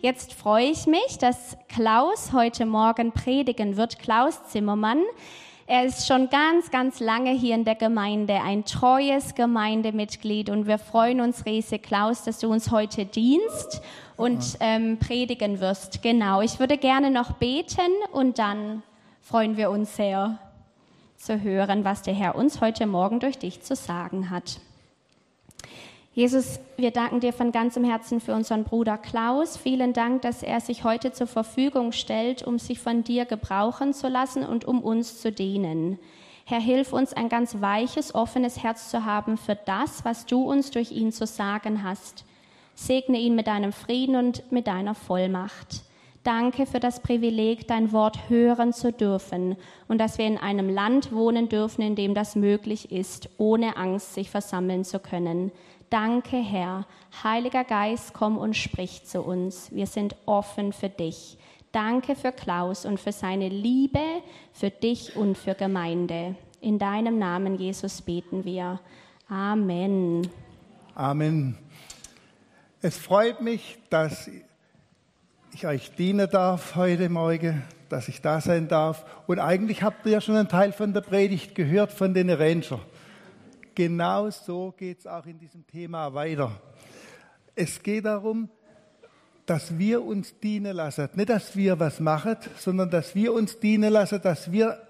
Jetzt freue ich mich, dass Klaus heute Morgen predigen wird. Klaus Zimmermann. Er ist schon ganz, ganz lange hier in der Gemeinde, ein treues Gemeindemitglied und wir freuen uns riesig, Klaus, dass du uns heute dienst und ähm, predigen wirst. Genau, ich würde gerne noch beten und dann freuen wir uns sehr zu hören, was der Herr uns heute Morgen durch dich zu sagen hat. Jesus, wir danken dir von ganzem Herzen für unseren Bruder Klaus. Vielen Dank, dass er sich heute zur Verfügung stellt, um sich von dir gebrauchen zu lassen und um uns zu dienen. Herr, hilf uns, ein ganz weiches, offenes Herz zu haben für das, was du uns durch ihn zu sagen hast. Segne ihn mit deinem Frieden und mit deiner Vollmacht. Danke für das Privileg, dein Wort hören zu dürfen und dass wir in einem Land wohnen dürfen, in dem das möglich ist, ohne Angst sich versammeln zu können. Danke, Herr. Heiliger Geist, komm und sprich zu uns. Wir sind offen für dich. Danke für Klaus und für seine Liebe, für dich und für Gemeinde. In deinem Namen, Jesus, beten wir. Amen. Amen. Es freut mich, dass ich euch dienen darf heute Morgen, dass ich da sein darf. Und eigentlich habt ihr ja schon einen Teil von der Predigt gehört von den Ranger genau so geht es auch in diesem Thema weiter. Es geht darum, dass wir uns dienen lassen. Nicht, dass wir was machen, sondern dass wir uns dienen lassen, dass wir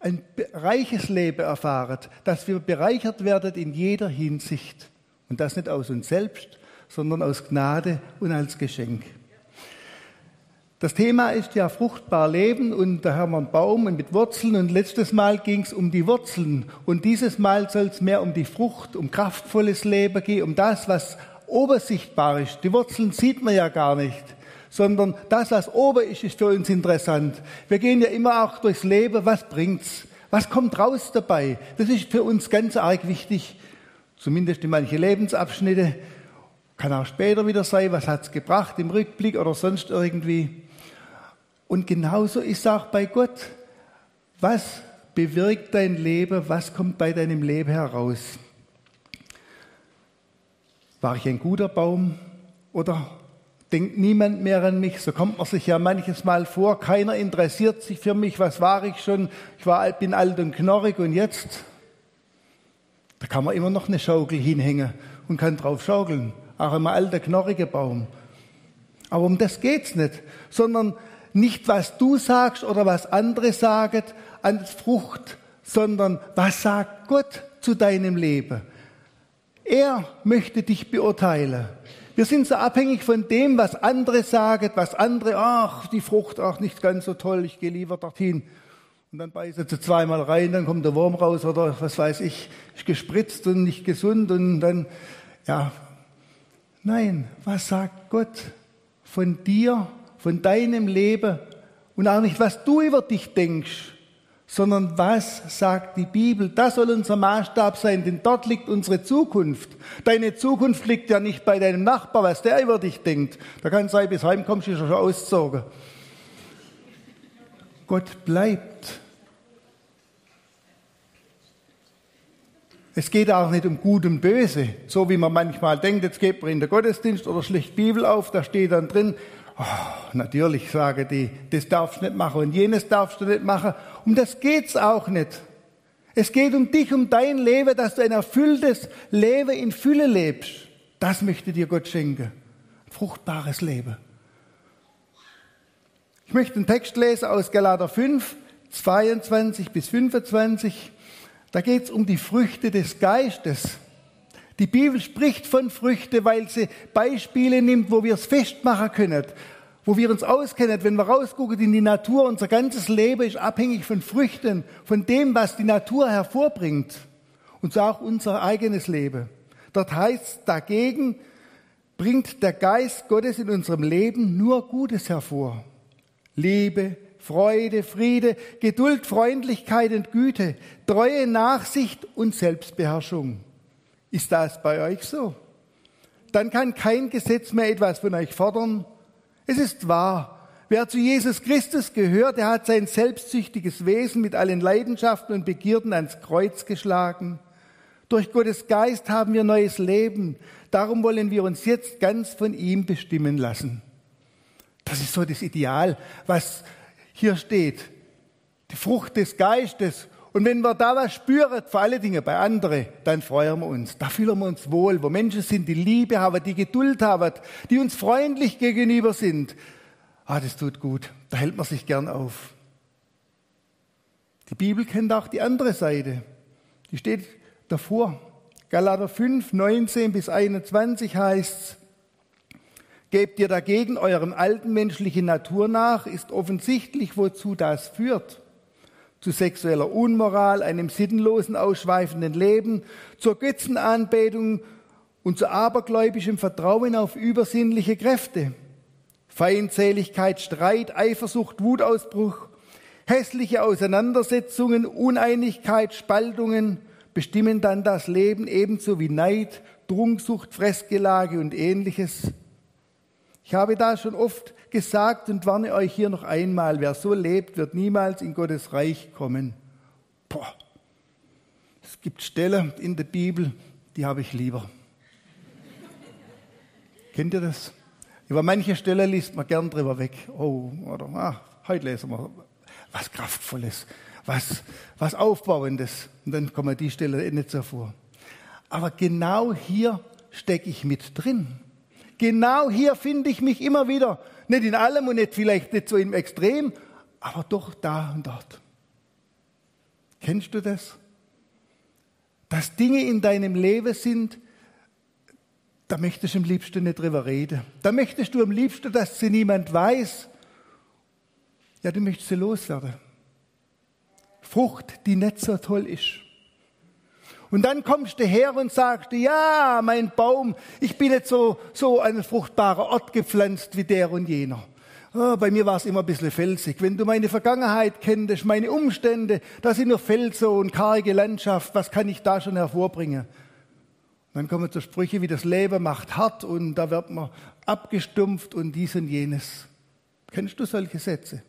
ein reiches Leben erfahren, dass wir bereichert werden in jeder Hinsicht. Und das nicht aus uns selbst, sondern aus Gnade und als Geschenk. Das Thema ist ja fruchtbar leben und da haben wir einen Baum mit Wurzeln und letztes Mal ging es um die Wurzeln und dieses Mal soll es mehr um die Frucht, um kraftvolles Leben gehen, um das, was obersichtbar ist. Die Wurzeln sieht man ja gar nicht, sondern das, was ober ist, ist für uns interessant. Wir gehen ja immer auch durchs Leben, was bringt's? Was kommt raus dabei? Das ist für uns ganz arg wichtig, zumindest in manche Lebensabschnitte. Kann auch später wieder sein, was hat's gebracht im Rückblick oder sonst irgendwie. Und genauso ist auch bei Gott. Was bewirkt dein Leben? Was kommt bei deinem Leben heraus? War ich ein guter Baum oder denkt niemand mehr an mich? So kommt man sich ja manches Mal vor. Keiner interessiert sich für mich. Was war ich schon? Ich war, bin alt und knorrig und jetzt? Da kann man immer noch eine Schaukel hinhängen und kann drauf schaukeln. Auch ein alter, knorriger Baum. Aber um das geht's nicht, sondern nicht was du sagst oder was andere sagen als Frucht, sondern was sagt Gott zu deinem Leben. Er möchte dich beurteilen. Wir sind so abhängig von dem, was andere sagen, was andere, ach, die Frucht, ach, nicht ganz so toll, ich gehe lieber dorthin. Und dann beißt sie zweimal rein, dann kommt der Wurm raus oder was weiß ich, ist gespritzt und nicht gesund und dann, ja. Nein, was sagt Gott von dir von deinem Leben und auch nicht, was du über dich denkst, sondern was sagt die Bibel. Das soll unser Maßstab sein, denn dort liegt unsere Zukunft. Deine Zukunft liegt ja nicht bei deinem Nachbar, was der über dich denkt. Da kann sein, bis heim kommst du schon ausgezogen. Gott bleibt. Es geht auch nicht um Gut und Böse, so wie man manchmal denkt, jetzt geht man in den Gottesdienst oder schlicht Bibel auf, da steht dann drin, Oh, natürlich sagen die, das darfst du nicht machen und jenes darfst du nicht machen. Um das geht's auch nicht. Es geht um dich, um dein Leben, dass du ein erfülltes Leben in Fülle lebst. Das möchte dir Gott schenken. Ein fruchtbares Leben. Ich möchte einen Text lesen aus Galater 5, 22 bis 25. Da geht's um die Früchte des Geistes. Die Bibel spricht von Früchte, weil sie Beispiele nimmt, wo wir es festmachen können, wo wir uns auskennen. Wenn wir rausgucken in die Natur, unser ganzes Leben ist abhängig von Früchten, von dem, was die Natur hervorbringt. Und so auch unser eigenes Leben. Dort heißt dagegen, bringt der Geist Gottes in unserem Leben nur Gutes hervor. Liebe, Freude, Friede, Geduld, Freundlichkeit und Güte, treue Nachsicht und Selbstbeherrschung. Ist das bei euch so? Dann kann kein Gesetz mehr etwas von euch fordern. Es ist wahr. Wer zu Jesus Christus gehört, der hat sein selbstsüchtiges Wesen mit allen Leidenschaften und Begierden ans Kreuz geschlagen. Durch Gottes Geist haben wir neues Leben. Darum wollen wir uns jetzt ganz von ihm bestimmen lassen. Das ist so das Ideal, was hier steht. Die Frucht des Geistes. Und wenn wir da was spüren, vor allen Dingen bei anderen, dann freuen wir uns. Da fühlen wir uns wohl, wo Menschen sind, die Liebe haben, die Geduld haben, die uns freundlich gegenüber sind. Ah, das tut gut. Da hält man sich gern auf. Die Bibel kennt auch die andere Seite. Die steht davor. Galater 5, 19 bis 21 heißt Gebt ihr dagegen eurem alten menschlichen Natur nach, ist offensichtlich, wozu das führt. Zu sexueller Unmoral, einem sinnlosen, ausschweifenden Leben, zur Götzenanbetung und zu abergläubischem Vertrauen auf übersinnliche Kräfte. Feindseligkeit, Streit, Eifersucht, Wutausbruch, hässliche Auseinandersetzungen, Uneinigkeit, Spaltungen bestimmen dann das Leben ebenso wie Neid, Trunksucht, Fressgelage und ähnliches. Ich habe da schon oft gesagt und warne euch hier noch einmal, wer so lebt, wird niemals in Gottes Reich kommen. Boah. Es gibt Stellen in der Bibel, die habe ich lieber. Kennt ihr das? Über manche Stellen liest man gern drüber weg. Oh, oder ah, heute lesen wir was Kraftvolles, was, was Aufbauendes. Und dann kommen die Stelle nicht so vor. Aber genau hier stecke ich mit drin. Genau hier finde ich mich immer wieder. Nicht in allem und nicht vielleicht nicht so im Extrem, aber doch da und dort. Kennst du das? Dass Dinge in deinem Leben sind, da möchtest du am liebsten nicht drüber reden. Da möchtest du am liebsten, dass sie niemand weiß. Ja, du möchtest sie loswerden. Frucht, die nicht so toll ist. Und dann kommst du her und sagst, ja, mein Baum, ich bin nicht so, so ein fruchtbarer Ort gepflanzt wie der und jener. Oh, bei mir war es immer ein bisschen felsig. Wenn du meine Vergangenheit kennst, meine Umstände, da sind nur Felsen und karge Landschaft, was kann ich da schon hervorbringen? Dann kommen so Sprüche wie das Leben macht hart und da wird man abgestumpft und dies und jenes. Kennst du solche Sätze?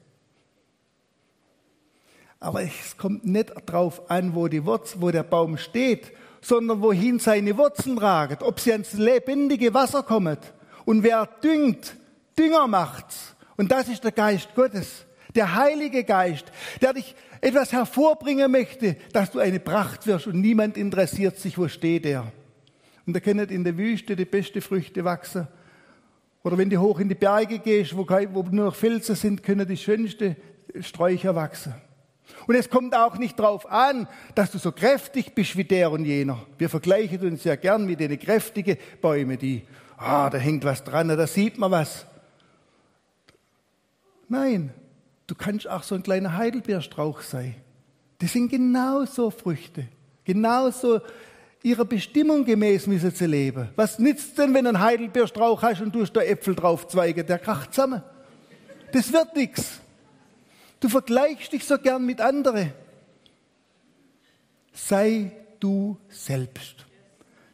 Aber es kommt nicht darauf an, wo, die Wurzel, wo der Baum steht, sondern wohin seine Wurzeln ragen, ob sie ans lebendige Wasser kommen. Und wer düngt, Dünger macht's. Und das ist der Geist Gottes, der Heilige Geist, der dich etwas hervorbringen möchte, dass du eine Pracht wirst und niemand interessiert sich, wo steht er. Und da können in der Wüste die beste Früchte wachsen. Oder wenn du hoch in die Berge gehst, wo nur noch Felsen sind, können die schönsten Sträucher wachsen. Und es kommt auch nicht darauf an, dass du so kräftig bist wie der und jener. Wir vergleichen uns ja gern mit den kräftigen Bäumen, die, ah, da hängt was dran, da sieht man was. Nein, du kannst auch so ein kleiner Heidelbeerstrauch sein. Das sind genauso Früchte, genauso ihrer Bestimmung gemäß müssen sie leben. Was nützt denn, wenn du einen Heidelbeerstrauch hast und du hast da Äpfel drauf Zweige, der kracht zusammen. Das wird nichts. Du vergleichst dich so gern mit anderen. Sei du selbst.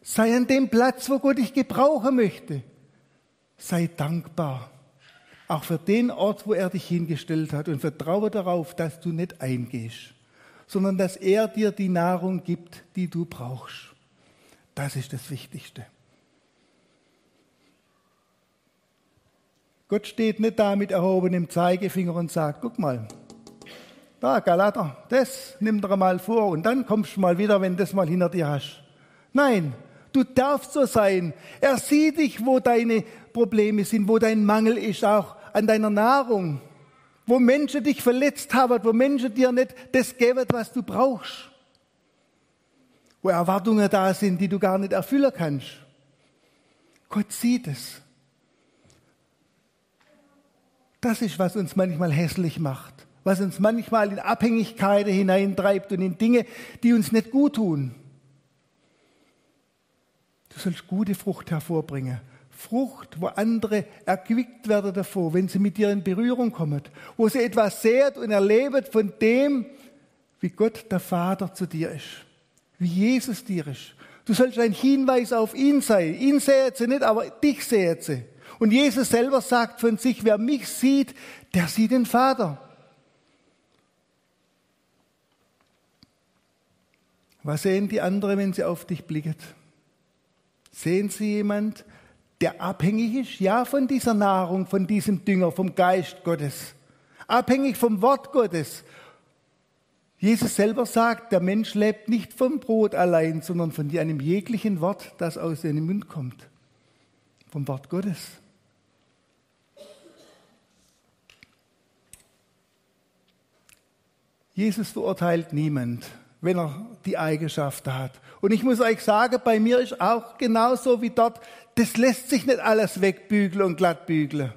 Sei an dem Platz, wo Gott dich gebrauchen möchte. Sei dankbar. Auch für den Ort, wo er dich hingestellt hat und vertraue darauf, dass du nicht eingehst, sondern dass er dir die Nahrung gibt, die du brauchst. Das ist das Wichtigste. Gott steht nicht da mit erhobenem Zeigefinger und sagt, guck mal, da Galater, das nimm dir mal vor und dann kommst du mal wieder, wenn das mal hinter dir hast. Nein, du darfst so sein. Er sieht dich, wo deine Probleme sind, wo dein Mangel ist, auch an deiner Nahrung, wo Menschen dich verletzt haben, wo Menschen dir nicht das geben, was du brauchst, wo Erwartungen da sind, die du gar nicht erfüllen kannst. Gott sieht es. Das ist, was uns manchmal hässlich macht, was uns manchmal in Abhängigkeiten hineintreibt und in Dinge, die uns nicht gut tun. Du sollst gute Frucht hervorbringen. Frucht, wo andere erquickt werden davor, wenn sie mit dir in Berührung kommen, wo sie etwas sehen und erleben von dem, wie Gott der Vater zu dir ist, wie Jesus dir ist. Du sollst ein Hinweis auf ihn sein. Ihn sehen sie nicht, aber dich sehen sie. Und Jesus selber sagt von sich, wer mich sieht, der sieht den Vater. Was sehen die anderen, wenn sie auf dich blicken? Sehen sie jemand, der abhängig ist, ja, von dieser Nahrung, von diesem Dünger, vom Geist Gottes. Abhängig vom Wort Gottes. Jesus selber sagt, der Mensch lebt nicht vom Brot allein, sondern von einem jeglichen Wort, das aus seinem Mund kommt. Vom Wort Gottes. Jesus verurteilt niemand, wenn er die Eigenschaften hat. Und ich muss euch sagen, bei mir ist auch genauso wie dort, das lässt sich nicht alles wegbügeln und glattbügeln.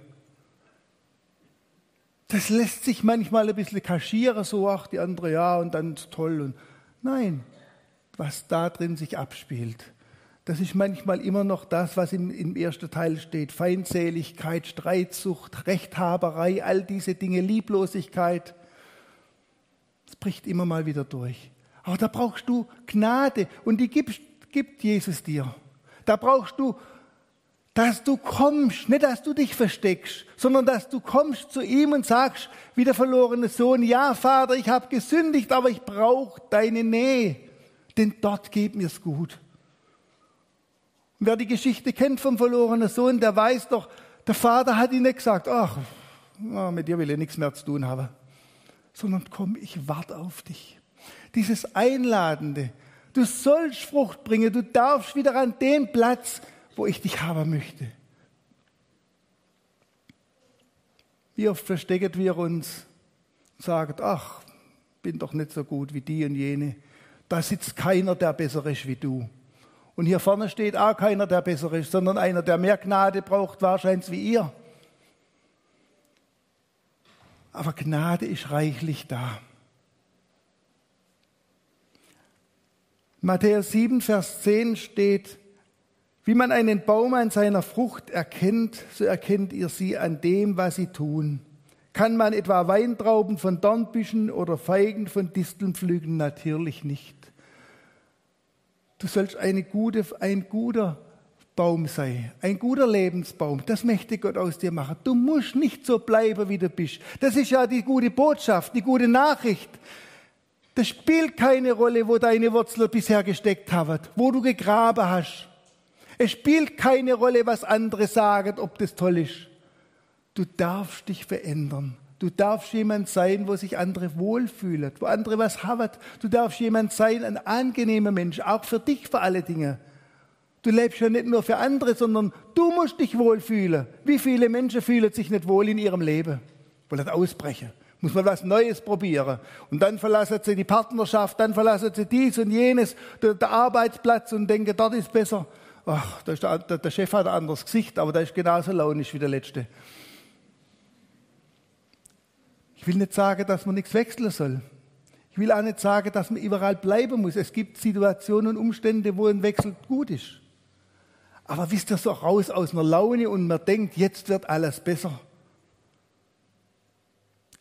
Das lässt sich manchmal ein bisschen kaschieren, so, ach, die andere, ja, und dann toll. Und nein, was da drin sich abspielt, das ist manchmal immer noch das, was im, im ersten Teil steht. Feindseligkeit, Streitsucht, Rechthaberei, all diese Dinge, Lieblosigkeit. Es bricht immer mal wieder durch. Aber da brauchst du Gnade und die gibst, gibt Jesus dir. Da brauchst du, dass du kommst, nicht dass du dich versteckst, sondern dass du kommst zu ihm und sagst, wie der verlorene Sohn, ja Vater, ich habe gesündigt, aber ich brauche deine Nähe, denn dort geht mir's gut. Und wer die Geschichte kennt vom verlorenen Sohn, der weiß doch, der Vater hat ihm nicht gesagt, ach, mit dir will ich nichts mehr zu tun haben sondern komm, ich warte auf dich. Dieses Einladende. Du sollst Frucht bringen, du darfst wieder an den Platz, wo ich dich haben möchte. Wie oft verstecken wir uns und sagen, ach, bin doch nicht so gut wie die und jene. Da sitzt keiner, der besser ist wie du. Und hier vorne steht auch keiner, der besser ist, sondern einer, der mehr Gnade braucht, wahrscheinlich wie ihr aber Gnade ist reichlich da. Matthäus 7, Vers 10 steht, wie man einen Baum an seiner Frucht erkennt, so erkennt ihr sie an dem, was sie tun. Kann man etwa Weintrauben von Dornbüschen oder Feigen von Disteln pflügen? Natürlich nicht. Du sollst gute, ein guter Baum sei, ein guter Lebensbaum. Das möchte Gott aus dir machen. Du musst nicht so bleiben, wie du bist. Das ist ja die gute Botschaft, die gute Nachricht. Das spielt keine Rolle, wo deine Wurzeln bisher gesteckt haben, wo du gegraben hast. Es spielt keine Rolle, was andere sagen, ob das toll ist. Du darfst dich verändern. Du darfst jemand sein, wo sich andere wohlfühlen, wo andere was haben. Du darfst jemand sein, ein angenehmer Mensch, auch für dich vor alle Dinge. Du lebst ja nicht nur für andere, sondern du musst dich wohlfühlen. Wie viele Menschen fühlen sich nicht wohl in ihrem Leben? Wollen ausbrechen. Muss man was Neues probieren. Und dann verlassen sie die Partnerschaft, dann verlassen sie dies und jenes, der, der Arbeitsplatz und denken, dort ist besser. Ach, der, der, der Chef hat ein anderes Gesicht, aber der ist genauso launisch wie der Letzte. Ich will nicht sagen, dass man nichts wechseln soll. Ich will auch nicht sagen, dass man überall bleiben muss. Es gibt Situationen und Umstände, wo ein Wechsel gut ist. Aber wisst ihr so raus aus einer Laune und man denkt, jetzt wird alles besser.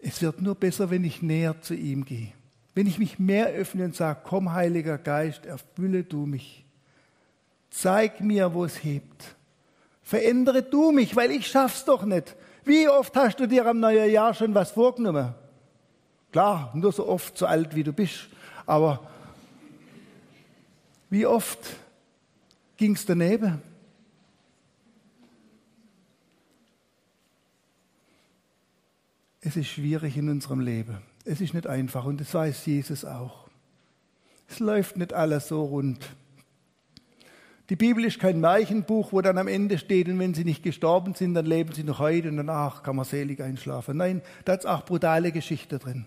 Es wird nur besser, wenn ich näher zu ihm gehe. Wenn ich mich mehr öffne und sage, komm Heiliger Geist, erfülle du mich. Zeig mir, wo es hebt. Verändere du mich, weil ich schaff's doch nicht. Wie oft hast du dir am neuen Jahr schon was vorgenommen? Klar, nur so oft, so alt wie du bist. Aber wie oft ging's daneben? Es ist schwierig in unserem Leben. Es ist nicht einfach und das weiß Jesus auch. Es läuft nicht alles so rund. Die Bibel ist kein Märchenbuch, wo dann am Ende steht, und wenn sie nicht gestorben sind, dann leben sie noch heute und danach kann man selig einschlafen. Nein, da ist auch brutale Geschichte drin.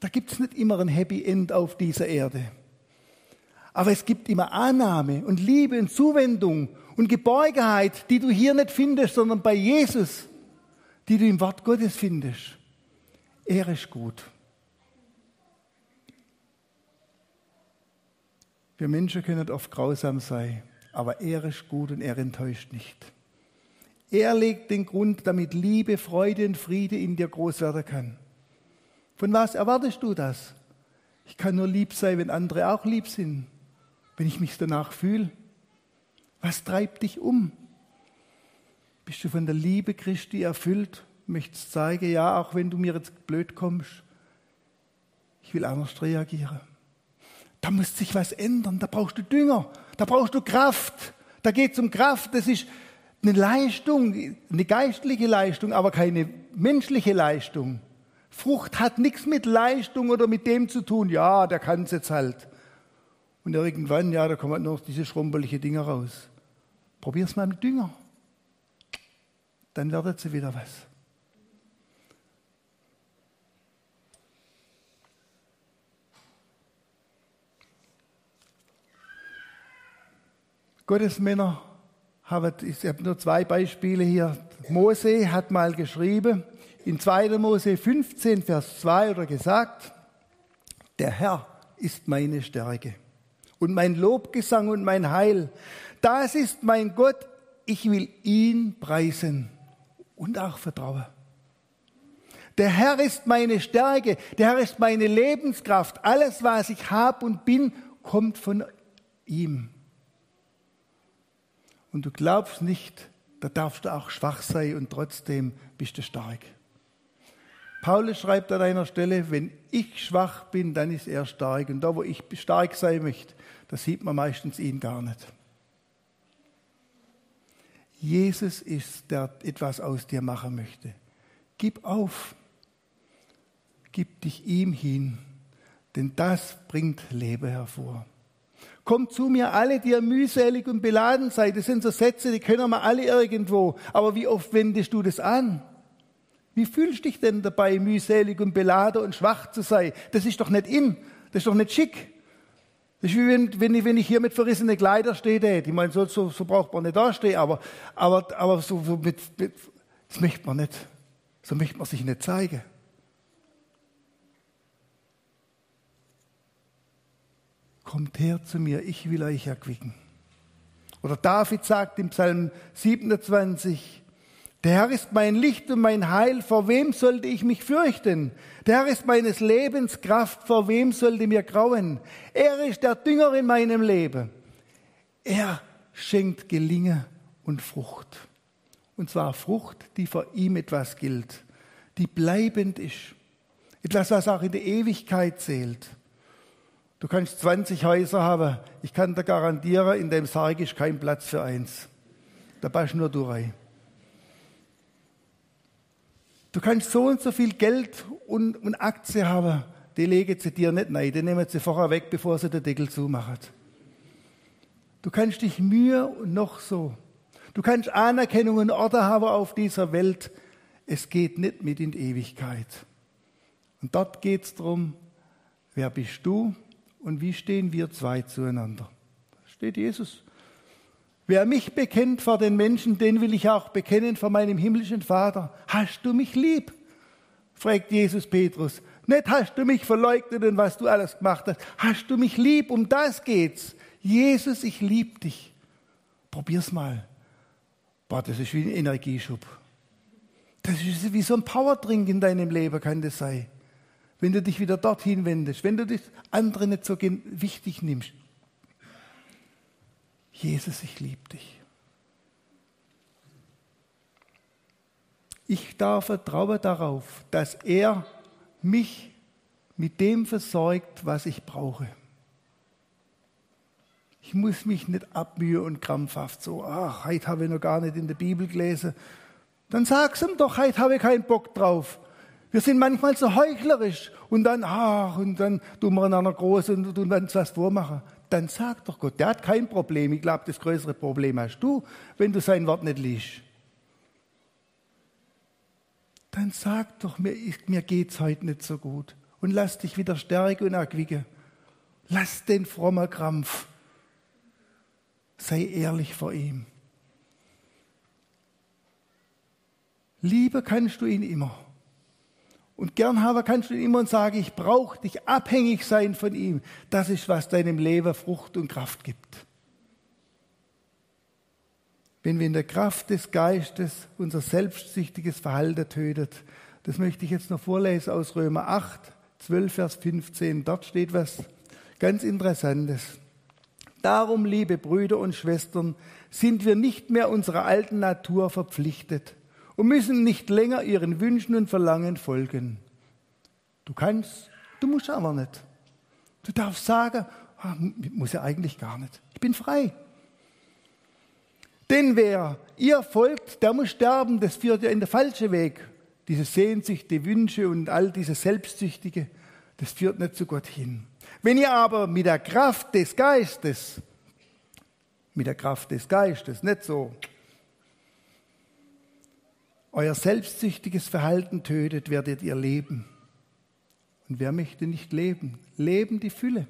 Da gibt es nicht immer ein Happy End auf dieser Erde. Aber es gibt immer Annahme und Liebe und Zuwendung und Geborgenheit, die du hier nicht findest, sondern bei Jesus die du im Wort Gottes findest. Er ist gut. Wir Menschen können oft grausam sein, aber er ist gut und er enttäuscht nicht. Er legt den Grund, damit Liebe, Freude und Friede in dir groß werden kann. Von was erwartest du das? Ich kann nur lieb sein, wenn andere auch lieb sind, wenn ich mich danach fühle. Was treibt dich um? Bist du von der Liebe Christi erfüllt? Möchtest zeigen, ja, auch wenn du mir jetzt blöd kommst, ich will anders reagieren. Da muss sich was ändern, da brauchst du Dünger, da brauchst du Kraft, Da geht es um Kraft. Das ist eine Leistung, eine geistliche Leistung, aber keine menschliche Leistung. Frucht hat nichts mit Leistung oder mit dem zu tun. Ja, der kann es jetzt halt. Und irgendwann, ja, da kommen noch diese schrumpelige Dinger raus. Probier's mal mit Dünger. Dann werdet sie wieder was. Gottes Männer haben, ich habe nur zwei Beispiele hier. Mose hat mal geschrieben, in 2. Mose 15, Vers 2 oder gesagt, der Herr ist meine Stärke und mein Lobgesang und mein Heil. Das ist mein Gott, ich will ihn preisen und auch vertrauen. Der Herr ist meine Stärke, der Herr ist meine Lebenskraft. Alles, was ich habe und bin, kommt von ihm und du glaubst nicht, da darfst du auch schwach sein und trotzdem bist du stark. Paulus schreibt an einer Stelle, wenn ich schwach bin, dann ist er stark. Und da, wo ich stark sein möchte, da sieht man meistens ihn gar nicht. Jesus ist, der etwas aus dir machen möchte. Gib auf. Gib dich ihm hin, denn das bringt Leben hervor. Kommt zu mir alle, die ihr mühselig und beladen seid. Das sind so Sätze, die können wir alle irgendwo. Aber wie oft wendest du das an? Wie fühlst du dich denn dabei, mühselig und beladen und schwach zu sein? Das ist doch nicht in. Das ist doch nicht schick. Das ist wie wenn, wenn, ich, wenn ich hier mit verrissenen Kleidern stehe. Ich meine, so, so, so braucht man nicht dastehen, aber, aber, aber so, so mit, mit, das möchte man nicht. So möchte man sich nicht zeigen. kommt her zu mir, ich will euch erquicken. Oder David sagt im Psalm 27, der Herr ist mein Licht und mein Heil, vor wem sollte ich mich fürchten? Der Herr ist meines Lebens Kraft, vor wem sollte mir grauen? Er ist der Dünger in meinem Leben. Er schenkt Gelinge und Frucht. Und zwar Frucht, die vor ihm etwas gilt, die bleibend ist. Etwas, was auch in der Ewigkeit zählt. Du kannst 20 Häuser haben. Ich kann dir garantieren, in dem Sarg ist kein Platz für eins. Da passt nur du rein. Du kannst so und so viel Geld und, und Aktien haben. Die legen sie dir nicht nein. Die nehmen sie vorher weg, bevor sie den Deckel zumachen. Du kannst dich Mühe und noch so. Du kannst Anerkennung und Orte haben auf dieser Welt. Es geht nicht mit in die Ewigkeit. Und dort geht es darum, wer bist du und wie stehen wir zwei zueinander? Da steht Jesus. Wer mich bekennt vor den Menschen, den will ich auch bekennen vor meinem himmlischen Vater. Hast du mich lieb? fragt Jesus Petrus. Nicht hast du mich verleugnet und was du alles gemacht hast. Hast du mich lieb? Um das geht's. Jesus, ich lieb dich. Probier's mal. Boah, das ist wie ein Energieschub. Das ist wie so ein Powerdrink in deinem Leben, kann das sein wenn du dich wieder dorthin wendest, wenn du das andere nicht so wichtig nimmst. Jesus, ich liebe dich. Ich darf vertrauen darauf, dass er mich mit dem versorgt, was ich brauche. Ich muss mich nicht abmühen und krampfhaft so, ach, heute habe ich noch gar nicht in der Bibel gelesen. Dann sag's ihm doch, heute habe ich keinen Bock drauf. Wir sind manchmal so heuchlerisch und dann, ach, und dann tun wir einander groß und tun uns was vormachen. Dann sag doch Gott, der hat kein Problem. Ich glaube, das größere Problem hast du, wenn du sein Wort nicht liest. Dann sag doch, mir, mir geht's heute nicht so gut. Und lass dich wieder stärken und erquicken. Lass den frommer Krampf. Sei ehrlich vor ihm. Liebe kannst du ihn immer. Und gern haben kannst du immer sagen, ich brauche dich, abhängig sein von ihm. Das ist, was deinem Leben Frucht und Kraft gibt. Wenn wir in der Kraft des Geistes unser selbstsüchtiges Verhalten tötet, das möchte ich jetzt noch vorlesen aus Römer 8, 12, Vers 15. Dort steht was ganz Interessantes. Darum, liebe Brüder und Schwestern, sind wir nicht mehr unserer alten Natur verpflichtet und müssen nicht länger ihren Wünschen und Verlangen folgen. Du kannst, du musst aber nicht. Du darfst sagen, ah, muss ja eigentlich gar nicht. Ich bin frei. Denn wer ihr folgt, der muss sterben, das führt ja in der falsche Weg. Diese Sehnsucht, die Wünsche und all diese Selbstsüchtige, das führt nicht zu Gott hin. Wenn ihr aber mit der Kraft des Geistes, mit der Kraft des Geistes, nicht so, euer selbstsüchtiges Verhalten tötet, werdet ihr leben. Und wer möchte nicht leben? Leben die Fülle.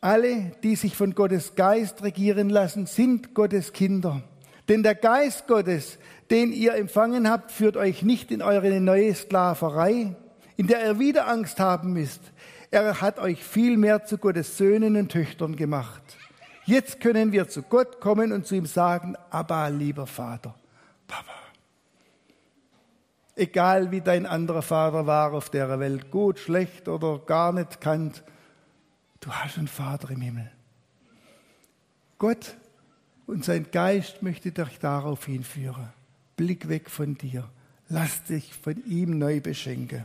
Alle, die sich von Gottes Geist regieren lassen, sind Gottes Kinder. Denn der Geist Gottes, den ihr empfangen habt, führt euch nicht in eure neue Sklaverei, in der ihr wieder Angst haben müsst. Er hat euch viel mehr zu Gottes Söhnen und Töchtern gemacht. Jetzt können wir zu Gott kommen und zu ihm sagen, Abba, lieber Vater, Papa. Egal wie dein anderer Vater war auf der Welt, gut, schlecht oder gar nicht kannt, Du hast einen Vater im Himmel. Gott und sein Geist möchte dich darauf hinführen. Blick weg von dir. Lass dich von ihm neu beschenken.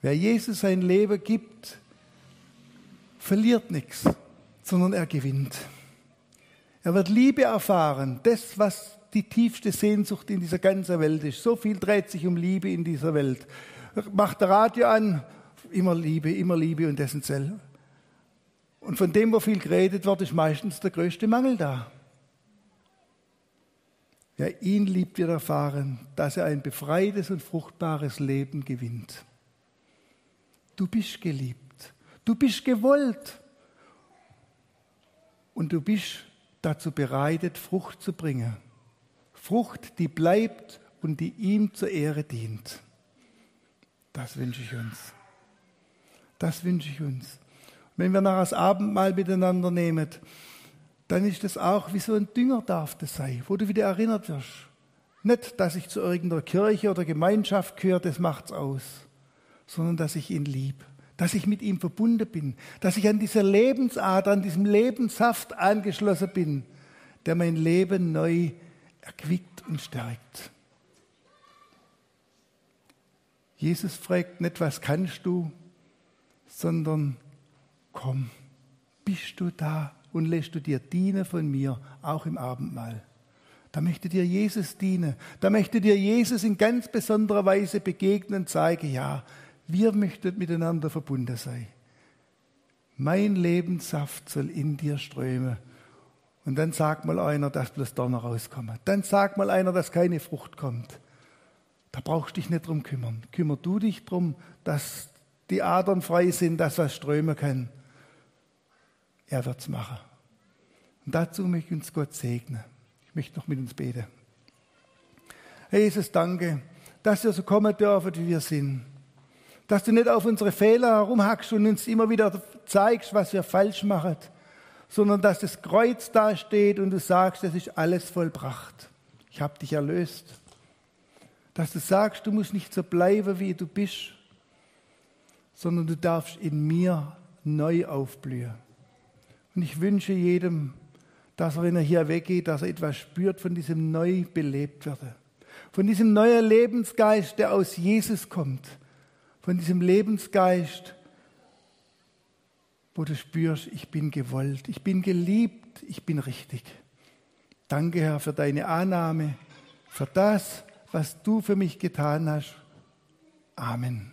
Wer Jesus sein Leben gibt, verliert nichts, sondern er gewinnt. Er wird Liebe erfahren, das, was die tiefste Sehnsucht in dieser ganzen Welt ist. So viel dreht sich um Liebe in dieser Welt. Macht der Radio an, immer Liebe, immer Liebe und dessen Zell. Und von dem, wo viel geredet wird, ist meistens der größte Mangel da. Wer ihn liebt, wird erfahren, dass er ein befreites und fruchtbares Leben gewinnt. Du bist geliebt, du bist gewollt und du bist dazu bereitet, Frucht zu bringen. Frucht, die bleibt und die ihm zur Ehre dient. Das wünsche ich uns. Das wünsche ich uns. Wenn wir nachher das Abendmahl miteinander nehmen, dann ist das auch wie so ein Dünger darf das sein, wo du wieder erinnert wirst. Nicht, dass ich zu irgendeiner Kirche oder Gemeinschaft gehöre, das macht's aus, sondern dass ich ihn lieb, dass ich mit ihm verbunden bin, dass ich an dieser Lebensader, an diesem Lebenssaft angeschlossen bin, der mein Leben neu erquickt und stärkt. Jesus fragt nicht, was kannst du, sondern komm, bist du da und lässt du dir dienen von mir, auch im Abendmahl. Da möchte dir Jesus dienen. Da möchte dir Jesus in ganz besonderer Weise begegnen und zeigen, ja, wir möchten miteinander verbunden sein. Mein Lebenssaft soll in dir strömen. Und dann sagt mal einer, dass bloß Donner rauskommt. Dann sagt mal einer, dass keine Frucht kommt. Da brauchst du dich nicht drum kümmern. Kümmer du dich drum, dass die Adern frei sind, dass was strömen kann. Er wird es machen. Und dazu möchte uns Gott segnen. Ich möchte noch mit uns beten. Herr Jesus, danke, dass wir so kommen dürfen, wie wir sind. Dass du nicht auf unsere Fehler herumhackst und uns immer wieder zeigst, was wir falsch machen, sondern dass das Kreuz da steht und du sagst, es ist alles vollbracht. Ich habe dich erlöst. Dass du sagst, du musst nicht so bleiben, wie du bist, sondern du darfst in mir neu aufblühen. Und ich wünsche jedem, dass er, wenn er hier weggeht, dass er etwas spürt von diesem neu belebt. Von diesem neuen Lebensgeist, der aus Jesus kommt. Von diesem Lebensgeist, wo du spürst, ich bin gewollt, ich bin geliebt, ich bin richtig. Danke, Herr, für deine Annahme, für das, was du für mich getan hast. Amen.